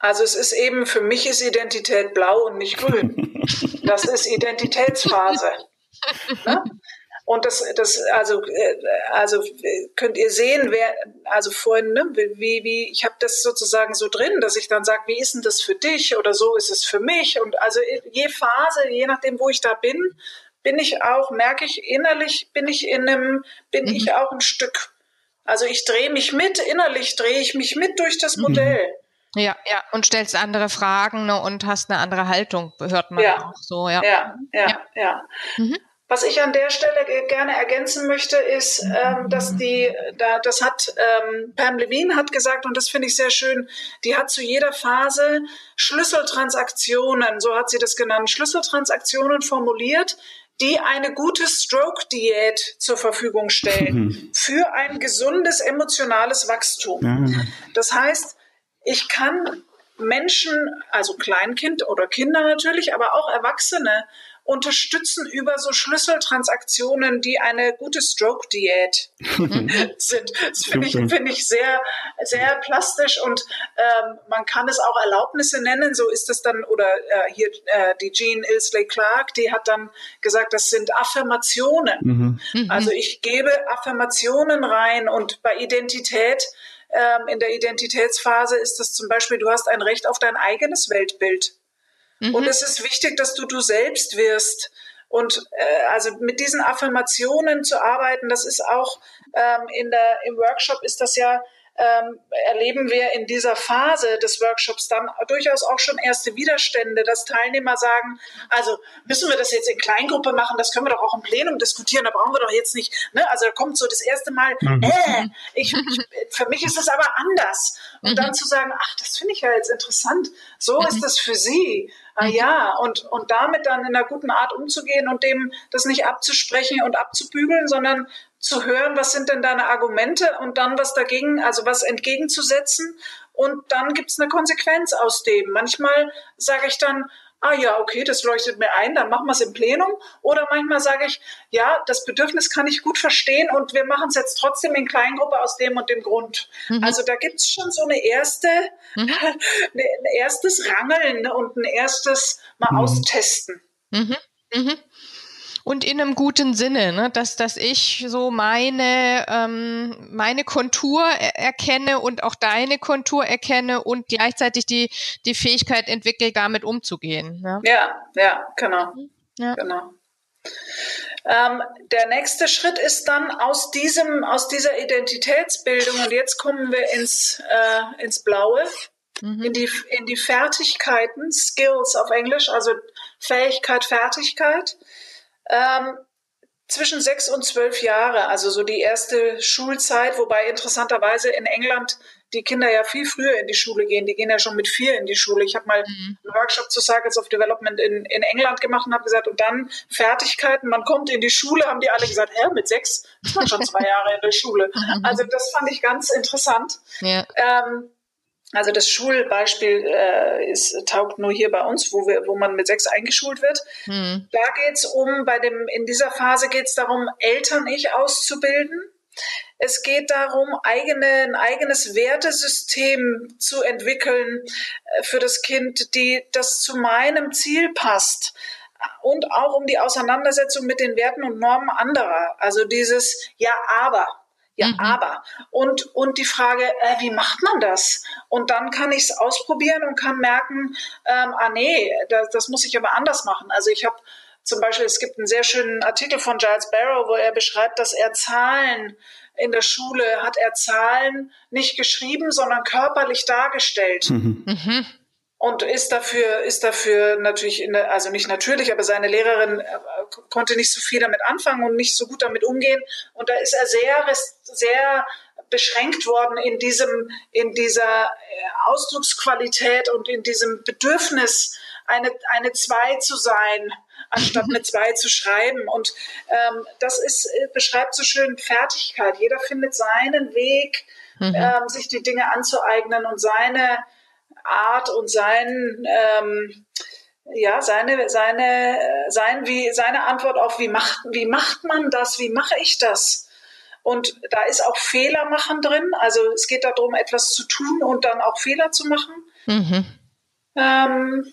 A: Also es ist eben, für mich ist Identität blau und nicht grün. Das ist Identitätsphase. Ne? Und das, das, also, äh, also könnt ihr sehen, wer, also vorhin, ne, wie, wie, ich habe das sozusagen so drin, dass ich dann sage, wie ist denn das für dich oder so ist es für mich. Und also je Phase, je nachdem, wo ich da bin, bin ich auch, merke ich innerlich, bin ich in einem, bin mhm. ich auch ein Stück. Also ich drehe mich mit, innerlich drehe ich mich mit durch das mhm. Modell. Mhm.
B: Ja, ja, und stellst andere Fragen ne, und hast eine andere Haltung, hört man ja. auch so, ja.
A: Ja, ja, ja. ja. Mhm. Was ich an der Stelle gerne ergänzen möchte, ist, ähm, dass die, da, das hat ähm, Pam Levine hat gesagt, und das finde ich sehr schön, die hat zu jeder Phase Schlüsseltransaktionen, so hat sie das genannt, Schlüsseltransaktionen formuliert, die eine gute Stroke-Diät zur Verfügung stellen für ein gesundes emotionales Wachstum. Das heißt, ich kann Menschen, also Kleinkind oder Kinder natürlich, aber auch Erwachsene unterstützen über so Schlüsseltransaktionen, die eine gute Stroke-Diät sind. Das finde ich, find ich sehr, sehr plastisch und ähm, man kann es auch Erlaubnisse nennen. So ist es dann, oder äh, hier äh, die Jean Ilsley Clark, die hat dann gesagt, das sind Affirmationen. Mhm. mhm. Also ich gebe Affirmationen rein und bei Identität ähm, in der Identitätsphase ist das zum Beispiel, du hast ein Recht auf dein eigenes Weltbild. Mhm. Und es ist wichtig, dass du du selbst wirst. Und äh, also mit diesen Affirmationen zu arbeiten, das ist auch ähm, in der, im Workshop ist das ja ähm, erleben wir in dieser Phase des Workshops dann durchaus auch schon erste Widerstände, dass Teilnehmer sagen, also müssen wir das jetzt in Kleingruppe machen, das können wir doch auch im Plenum diskutieren, da brauchen wir doch jetzt nicht, ne? also da kommt so das erste Mal, mhm. äh, ich, ich, für mich ist es aber anders. Und mhm. dann zu sagen, ach, das finde ich ja jetzt interessant, so mhm. ist das für Sie. Ah mhm. ja, und, und damit dann in einer guten Art umzugehen und dem das nicht abzusprechen und abzubügeln, sondern zu hören, was sind denn deine Argumente und dann was dagegen, also was entgegenzusetzen. Und dann gibt es eine Konsequenz aus dem. Manchmal sage ich dann, ah ja, okay, das leuchtet mir ein, dann machen wir es im Plenum. Oder manchmal sage ich, ja, das Bedürfnis kann ich gut verstehen und wir machen es jetzt trotzdem in Kleingruppe aus dem und dem Grund. Mhm. Also da gibt es schon so eine erste, mhm. ein erstes Rangeln und ein erstes Mal mhm. austesten.
B: Mhm. Mhm und in einem guten Sinne, ne? dass, dass ich so meine, ähm, meine Kontur erkenne und auch deine Kontur erkenne und gleichzeitig die, die Fähigkeit entwickle, damit umzugehen.
A: Ne? Ja, ja, genau. Ja. genau. Ähm, der nächste Schritt ist dann aus diesem, aus dieser Identitätsbildung, und jetzt kommen wir ins, äh, ins Blaue, mhm. in, die, in die zwischen sechs und zwölf Jahre, also so die erste Schulzeit, wobei interessanterweise in England die Kinder ja viel früher in die Schule gehen. Die gehen ja schon mit vier in die Schule. Ich habe mal mhm. einen Workshop zu Cycles of Development in, in England gemacht und habe gesagt, und dann Fertigkeiten, man kommt in die Schule, haben die alle gesagt, hä, mit sechs ist man schon zwei Jahre in der Schule. Also das fand ich ganz interessant. Ja. Ähm, also das Schulbeispiel äh, ist, taugt nur hier bei uns, wo, wir, wo man mit sechs eingeschult wird. Hm. Da geht's um, bei dem, in dieser Phase geht's darum, Eltern-Ich auszubilden. Es geht darum, eigene, ein eigenes Wertesystem zu entwickeln äh, für das Kind, die das zu meinem Ziel passt. Und auch um die Auseinandersetzung mit den Werten und Normen anderer. Also dieses Ja, aber ja, mhm. aber. Und, und die Frage, äh, wie macht man das? Und dann kann ich es ausprobieren und kann merken, ähm, ah nee, das, das muss ich aber anders machen. Also ich habe zum Beispiel, es gibt einen sehr schönen Artikel von Giles Barrow, wo er beschreibt, dass er Zahlen in der Schule hat er Zahlen nicht geschrieben, sondern körperlich dargestellt. Mhm. Mhm und ist dafür, ist dafür natürlich, der, also nicht natürlich, aber seine Lehrerin konnte nicht so viel damit anfangen und nicht so gut damit umgehen. Und da ist er sehr, sehr beschränkt worden in diesem, in dieser äh, Ausdrucksqualität und in diesem Bedürfnis, eine, eine Zwei zu sein, anstatt eine Zwei zu schreiben. Und ähm, das ist, äh, beschreibt so schön Fertigkeit. Jeder findet seinen Weg, mhm. ähm, sich die Dinge anzueignen und seine Art und sein, ähm, ja, seine, seine, sein, wie, seine Antwort auf, wie macht, wie macht man das, wie mache ich das? Und da ist auch Fehler machen drin. Also es geht darum, etwas zu tun und dann auch Fehler zu machen. Mhm. Ähm,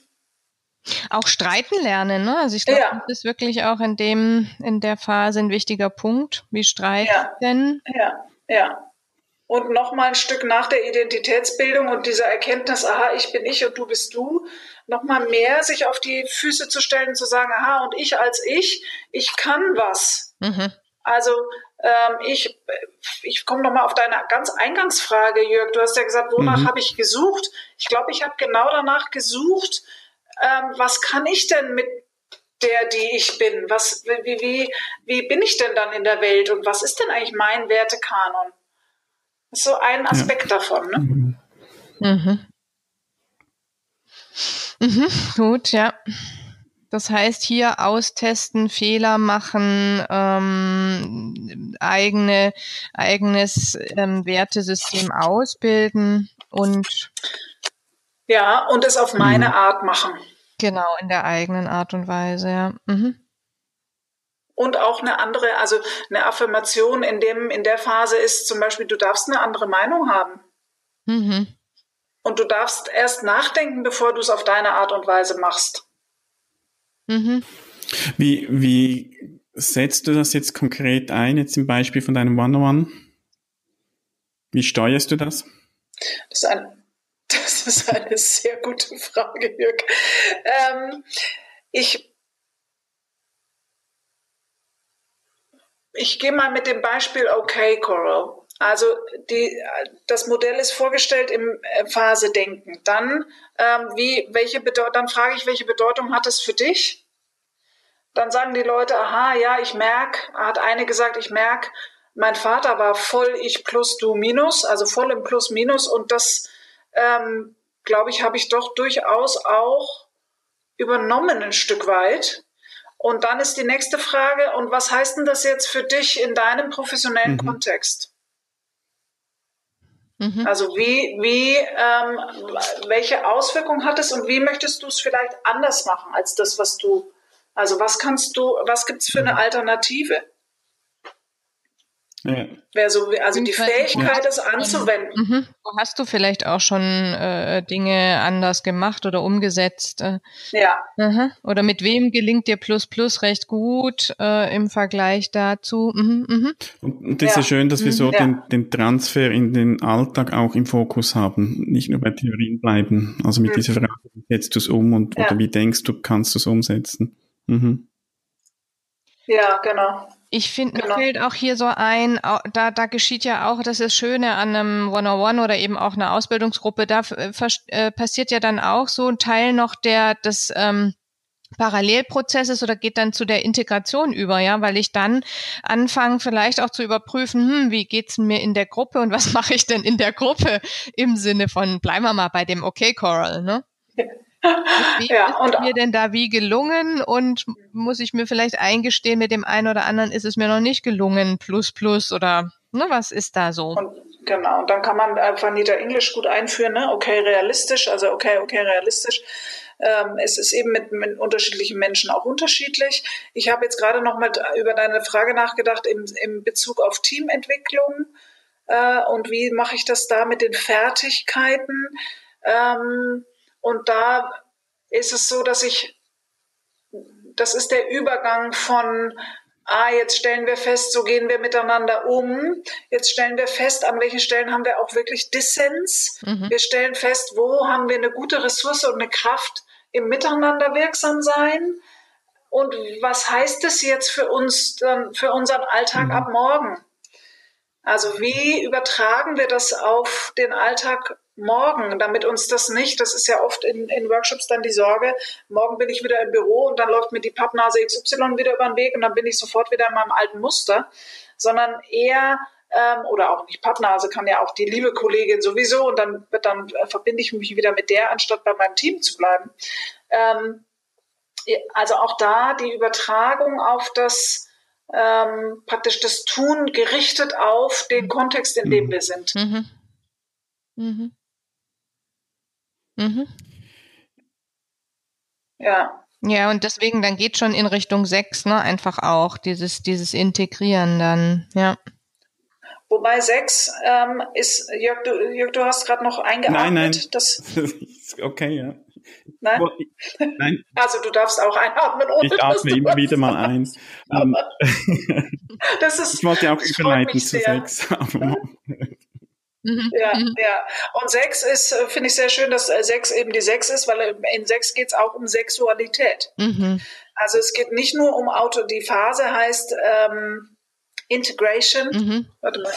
B: auch streiten lernen, ne? Also ich glaube, ja. das ist wirklich auch in dem, in der Phase ein wichtiger Punkt. Wie streiten
A: ja.
B: denn?
A: Ja, ja und noch mal ein Stück nach der Identitätsbildung und dieser Erkenntnis, aha, ich bin ich und du bist du, noch mal mehr sich auf die Füße zu stellen und zu sagen, aha, und ich als ich, ich kann was. Mhm. Also ähm, ich, ich komme noch mal auf deine ganz Eingangsfrage, Jörg. Du hast ja gesagt, wonach mhm. habe ich gesucht? Ich glaube, ich habe genau danach gesucht, ähm, was kann ich denn mit der, die ich bin? Was, wie, wie, wie bin ich denn dann in der Welt und was ist denn eigentlich mein Wertekanon? Das ist so ein Aspekt ja. davon. Ne? Mhm. Mhm.
B: Gut, ja. Das heißt, hier austesten, Fehler machen, ähm, eigene, eigenes ähm, Wertesystem ausbilden und
A: ja, und es auf meine mhm. Art machen.
B: Genau, in der eigenen Art und Weise, ja. Mhm
A: und auch eine andere, also eine Affirmation in dem, in der Phase ist zum Beispiel, du darfst eine andere Meinung haben. Mhm. Und du darfst erst nachdenken, bevor du es auf deine Art und Weise machst.
C: Mhm. Wie, wie setzt du das jetzt konkret ein, jetzt im Beispiel von deinem One-on-One? Wie steuerst du das?
A: Das ist, ein, das ist eine sehr gute Frage, Jörg. Ähm, ich ich gehe mal mit dem Beispiel Okay Coral. Also die, das Modell ist vorgestellt im äh, Phase Denken. Dann, ähm, wie, welche dann frage ich, welche Bedeutung hat es für dich? Dann sagen die Leute, aha, ja, ich merke, hat eine gesagt, ich merke, mein Vater war voll ich plus du minus, also voll im Plus minus und das, ähm, glaube ich, habe ich doch durchaus auch übernommen ein Stück weit. Und dann ist die nächste Frage, und was heißt denn das jetzt für dich in deinem professionellen mhm. Kontext? Mhm. Also wie, wie, ähm, welche Auswirkungen hat es und wie möchtest du es vielleicht anders machen als das, was du, also was kannst du, was gibt es für eine mhm. Alternative? Ja. Wäre so, also die Fähigkeit, ja. es anzuwenden. Mhm.
B: Hast du vielleicht auch schon äh, Dinge anders gemacht oder umgesetzt? Äh?
A: Ja.
B: Mhm. Oder mit wem gelingt dir Plus Plus recht gut äh, im Vergleich dazu? Mhm.
C: Mhm. Und, und das ja. ist schön, dass wir so mhm. den, den Transfer in den Alltag auch im Fokus haben, nicht nur bei Theorien bleiben. Also mit mhm. dieser Frage, wie setzt du es um und oder wie denkst du, kannst du es umsetzen? Mhm.
A: Ja, genau.
B: Ich finde, genau. mir fällt auch hier so ein, da, da geschieht ja auch, das ist Schöne an einem One-on-One oder eben auch einer Ausbildungsgruppe, da äh, passiert ja dann auch so ein Teil noch der, des, ähm, Parallelprozess ist oder geht dann zu der Integration über, ja, weil ich dann anfange vielleicht auch zu überprüfen, hm, wie geht's mir in der Gruppe und was mache ich denn in der Gruppe im Sinne von bleiben wir mal bei dem Okay Coral, ne? Wie ja, ist mir denn da wie gelungen und muss ich mir vielleicht eingestehen, mit dem einen oder anderen ist es mir noch nicht gelungen, plus plus oder ne, was ist da so?
A: Und, genau, und dann kann man äh, Vanita Englisch gut einführen, ne? Okay, realistisch, also okay, okay, realistisch. Ähm, es ist eben mit, mit, unterschiedlichen Menschen auch unterschiedlich. Ich habe jetzt gerade noch mal über deine Frage nachgedacht im, im Bezug auf Teamentwicklung äh, und wie mache ich das da mit den Fertigkeiten. Ähm, und da ist es so, dass ich, das ist der Übergang von, ah, jetzt stellen wir fest, so gehen wir miteinander um. Jetzt stellen wir fest, an welchen Stellen haben wir auch wirklich Dissens. Mhm. Wir stellen fest, wo haben wir eine gute Ressource und eine Kraft im Miteinander wirksam sein. Und was heißt es jetzt für uns, für unseren Alltag mhm. ab morgen? Also wie übertragen wir das auf den Alltag morgen, damit uns das nicht, das ist ja oft in, in Workshops dann die Sorge, morgen bin ich wieder im Büro und dann läuft mir die Pappnase XY wieder über den Weg und dann bin ich sofort wieder in meinem alten Muster, sondern eher ähm, oder auch nicht Pappnase, kann ja auch die liebe Kollegin sowieso und dann, dann äh, verbinde ich mich wieder mit der, anstatt bei meinem Team zu bleiben. Ähm, also auch da die Übertragung auf das ähm, praktisch das Tun gerichtet auf den Kontext, in dem mhm. wir sind. Mhm. Mhm.
B: Mhm. Ja. Ja, und deswegen, dann geht schon in Richtung 6, ne, einfach auch, dieses, dieses Integrieren dann, ja.
A: Wobei 6 ähm, ist, Jörg, du, Jörg, du hast gerade noch eingeatmet.
C: Nein, nein.
A: Das,
C: okay, ja.
A: Nein? nein? Also du darfst auch einatmen. Ohne
C: ich atme immer wieder mal ein. Um, das ist, ich wollte auch überleiten zu 6.
A: Mhm. Ja, mhm. ja. Und sechs ist, äh, finde ich sehr schön, dass äh, sechs eben die sechs ist, weil in sechs geht es auch um Sexualität. Mhm. Also es geht nicht nur um Auto, die Phase heißt ähm, Integration. Mhm. Warte mal,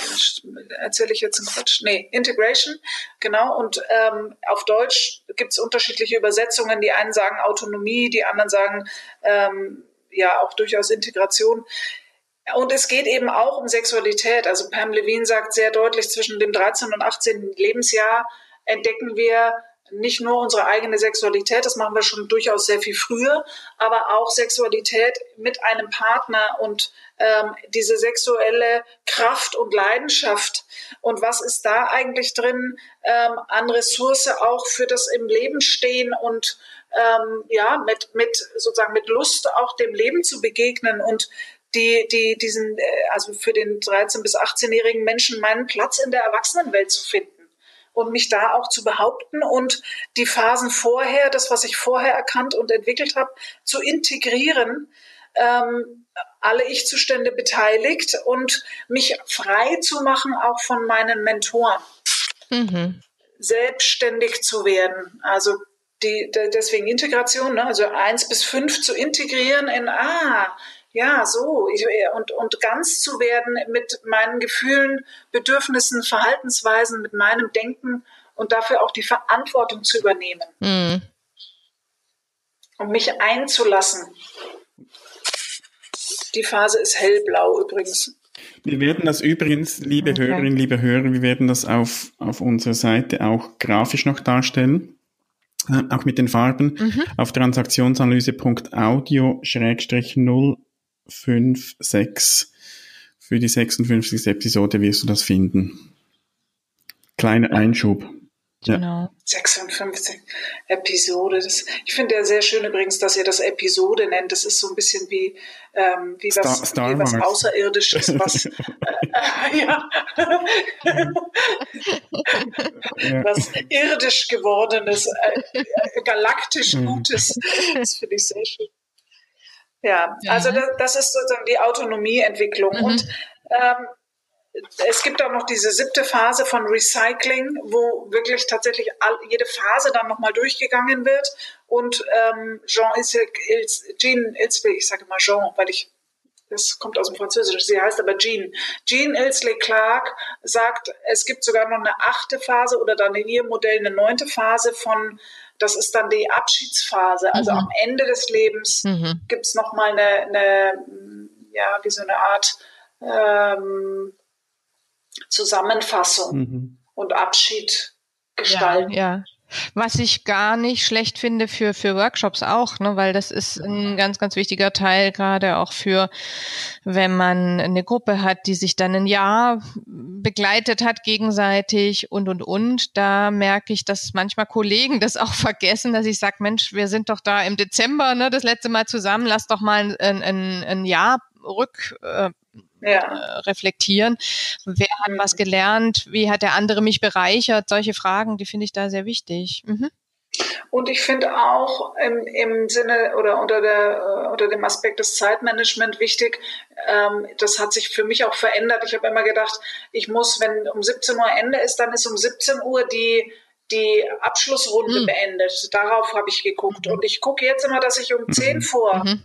A: erzähle ich jetzt einen Quatsch? Nee, Integration, genau. Und ähm, auf Deutsch gibt es unterschiedliche Übersetzungen. Die einen sagen Autonomie, die anderen sagen ähm, ja auch durchaus Integration. Und es geht eben auch um Sexualität. Also Pam Levine sagt sehr deutlich, zwischen dem 13. und 18. Lebensjahr entdecken wir nicht nur unsere eigene Sexualität, das machen wir schon durchaus sehr viel früher, aber auch Sexualität mit einem Partner und ähm, diese sexuelle Kraft und Leidenschaft. Und was ist da eigentlich drin ähm, an Ressource auch für das im Leben stehen und ähm, ja, mit, mit sozusagen mit Lust auch dem Leben zu begegnen und die, die diesen, äh, also für den 13- bis 18-jährigen Menschen meinen Platz in der Erwachsenenwelt zu finden und mich da auch zu behaupten und die Phasen vorher, das, was ich vorher erkannt und entwickelt habe, zu integrieren, ähm, alle Ich-Zustände beteiligt und mich frei zu machen, auch von meinen Mentoren. Mhm. Selbstständig zu werden. Also die, deswegen Integration, ne? also eins bis fünf zu integrieren in, ah, ja, so, ich, und, und ganz zu werden mit meinen Gefühlen, Bedürfnissen, Verhaltensweisen, mit meinem Denken und dafür auch die Verantwortung zu übernehmen. Mhm. Und mich einzulassen. Die Phase ist hellblau übrigens.
C: Wir werden das übrigens, liebe okay. Hörerinnen, liebe Hörer, wir werden das auf, auf unserer Seite auch grafisch noch darstellen äh, auch mit den Farben, mhm. auf transaktionsanalyse.audio-0 5, 6. Für die 56. Episode wirst du das finden. Kleiner Einschub.
A: Genau. 56 Episode. Das, ich finde ja sehr schön übrigens, dass ihr das Episode nennt. Das ist so ein bisschen wie, ähm, wie, Star, was, Star wie was Außerirdisches, was, äh, ja. was irdisch gewordenes, äh, galaktisch mhm. Gutes. Das finde ich sehr schön. Ja, also das, das ist sozusagen die Autonomieentwicklung. Mhm. Und ähm, es gibt auch noch diese siebte Phase von Recycling, wo wirklich tatsächlich all, jede Phase dann nochmal durchgegangen wird. Und ähm, Jean Ilse, Jean Ilsley, ich sage mal Jean, weil ich das kommt aus dem Französischen, sie heißt aber Jean. Jean Ilsley Clark sagt, es gibt sogar noch eine achte Phase oder dann in ihrem Modell eine neunte Phase von das ist dann die Abschiedsphase. Also mhm. am Ende des Lebens mhm. gibt es nochmal eine, eine, ja, wie so eine Art ähm, Zusammenfassung mhm. und Abschied gestalten.
B: Ja, ja. Was ich gar nicht schlecht finde für, für Workshops auch, ne, weil das ist ein ganz, ganz wichtiger Teil, gerade auch für, wenn man eine Gruppe hat, die sich dann ein Jahr begleitet hat gegenseitig und, und, und. Da merke ich, dass manchmal Kollegen das auch vergessen, dass ich sage, Mensch, wir sind doch da im Dezember, ne, das letzte Mal zusammen, lass doch mal ein, ein, ein Jahr rück, äh, ja. Äh, reflektieren. Wer hat was gelernt? Wie hat der andere mich bereichert? Solche Fragen, die finde ich da sehr wichtig. Mhm.
A: Und ich finde auch im, im Sinne oder unter, der, äh, unter dem Aspekt des Zeitmanagement wichtig, ähm, das hat sich für mich auch verändert. Ich habe immer gedacht, ich muss, wenn um 17 Uhr Ende ist, dann ist um 17 Uhr die, die Abschlussrunde mhm. beendet. Darauf habe ich geguckt. Mhm. Und ich gucke jetzt immer, dass ich um 10 mhm. vor mhm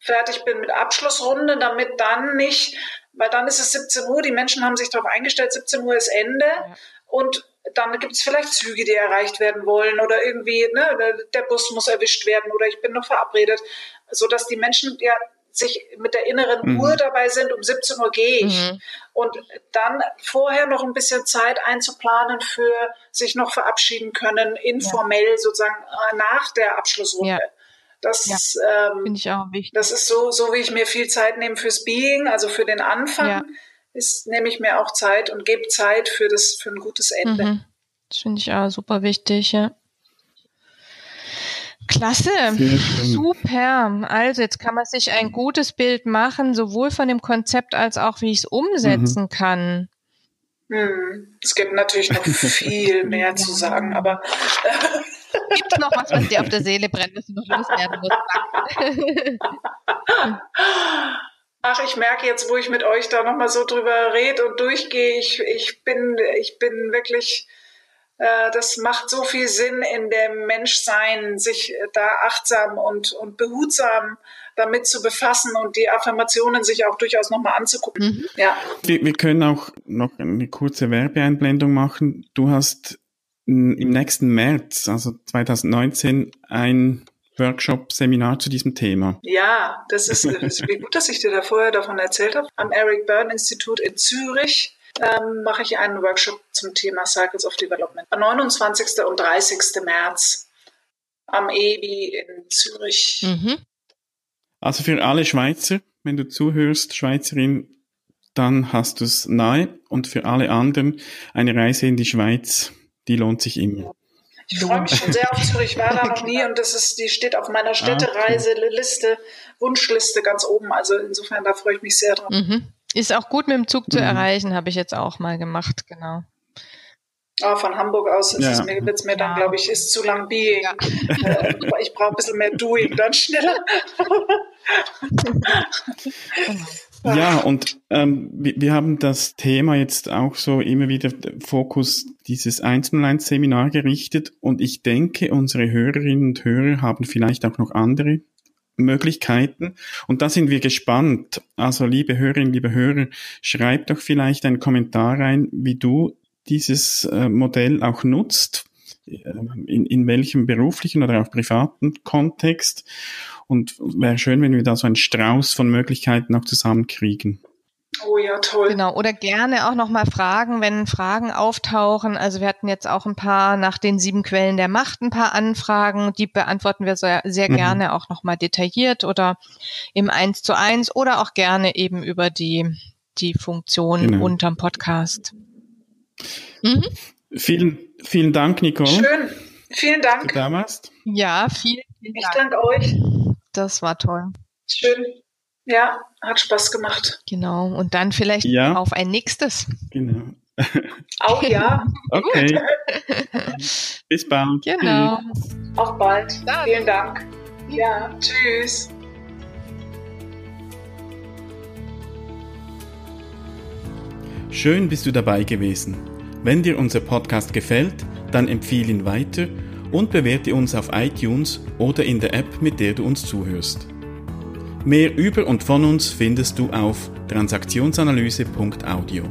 A: fertig bin mit Abschlussrunde, damit dann nicht, weil dann ist es 17 Uhr, die Menschen haben sich darauf eingestellt, 17 Uhr ist Ende ja. und dann gibt es vielleicht Züge, die erreicht werden wollen oder irgendwie ne, der Bus muss erwischt werden oder ich bin noch verabredet, sodass die Menschen ja sich mit der inneren mhm. Uhr dabei sind, um 17 Uhr gehe ich. Mhm. Und dann vorher noch ein bisschen Zeit einzuplanen für sich noch verabschieden können, informell ja. sozusagen äh, nach der Abschlussrunde. Ja. Das, ja, ähm, finde ich auch wichtig. Das ist so, so wie ich mir viel Zeit nehme fürs Being, also für den Anfang, ja. ist, nehme ich mir auch Zeit und gebe Zeit für das, für ein gutes Ende. Mhm.
B: Das finde ich auch super wichtig, ja. Klasse, super. Also jetzt kann man sich ein gutes Bild machen, sowohl von dem Konzept als auch, wie ich es umsetzen mhm. kann.
A: Hm. Es gibt natürlich noch viel mehr zu sagen, aber
B: Gibt es noch was, was dir auf der Seele brennt, was du noch loswerden musst?
A: Ach, ich merke jetzt, wo ich mit euch da nochmal so drüber rede und durchgehe, ich, ich, bin, ich bin wirklich, äh, das macht so viel Sinn in dem Menschsein, sich da achtsam und, und behutsam damit zu befassen und die Affirmationen sich auch durchaus nochmal anzugucken. Mhm. Ja.
C: Wir, wir können auch noch eine kurze Werbeeinblendung machen. Du hast im nächsten März, also 2019, ein Workshop, Seminar zu diesem Thema.
A: Ja, das ist, das ist wie gut, dass ich dir da vorher davon erzählt habe. Am Eric Byrne Institut in Zürich ähm, mache ich einen Workshop zum Thema Cycles of Development. Am 29. und 30. März am EBI in Zürich. Mhm.
C: Also für alle Schweizer, wenn du zuhörst, Schweizerin, dann hast du es nahe. Und für alle anderen eine Reise in die Schweiz die lohnt sich immer.
A: Ich freue mich schon sehr auf Zürich, ich war da noch nie und das ist, die steht auf meiner Städtereiseliste, Wunschliste ganz oben. Also insofern, da freue ich mich sehr drauf.
B: Mhm. Ist auch gut mit dem Zug zu mhm. erreichen, habe ich jetzt auch mal gemacht, genau.
A: Oh, von Hamburg aus ist ja. es mir, wird's mir dann, glaube ich, ist zu lang Being. Ja. Äh, ich brauche ein bisschen mehr Doing, dann schneller.
C: Ja, und ähm, wir, wir haben das Thema jetzt auch so immer wieder Fokus dieses 101 Seminar gerichtet und ich denke, unsere Hörerinnen und Hörer haben vielleicht auch noch andere Möglichkeiten. Und da sind wir gespannt. Also, liebe Hörerinnen, liebe Hörer, schreibt doch vielleicht einen Kommentar rein, wie du dieses äh, Modell auch nutzt, äh, in, in welchem beruflichen oder auch privaten Kontext. Und wäre schön, wenn wir da so einen Strauß von Möglichkeiten noch zusammenkriegen.
A: Oh ja, toll.
B: Genau. Oder gerne auch nochmal Fragen, wenn Fragen auftauchen. Also wir hatten jetzt auch ein paar nach den sieben Quellen der Macht ein paar Anfragen. Die beantworten wir sehr, sehr mhm. gerne auch nochmal detailliert oder im Eins zu eins oder auch gerne eben über die, die Funktion genau. unterm Podcast.
C: Mhm. Vielen, vielen Dank, Nicole.
A: Schön. Vielen Dank.
C: Du da warst.
B: Ja, vielen, vielen
A: Dank. Ich danke euch.
B: Das war toll.
A: Schön. Ja, hat Spaß gemacht.
B: Genau. Und dann vielleicht ja. auf ein nächstes.
C: Genau.
A: Auch ja.
C: okay. Bis bald.
B: Genau.
A: Auf bald. Dann. Vielen Dank. Ja, tschüss.
C: Schön bist du dabei gewesen. Wenn dir unser Podcast gefällt, dann empfehle ihn weiter und bewerte uns auf iTunes oder in der App, mit der du uns zuhörst. Mehr über und von uns findest du auf transaktionsanalyse.audio.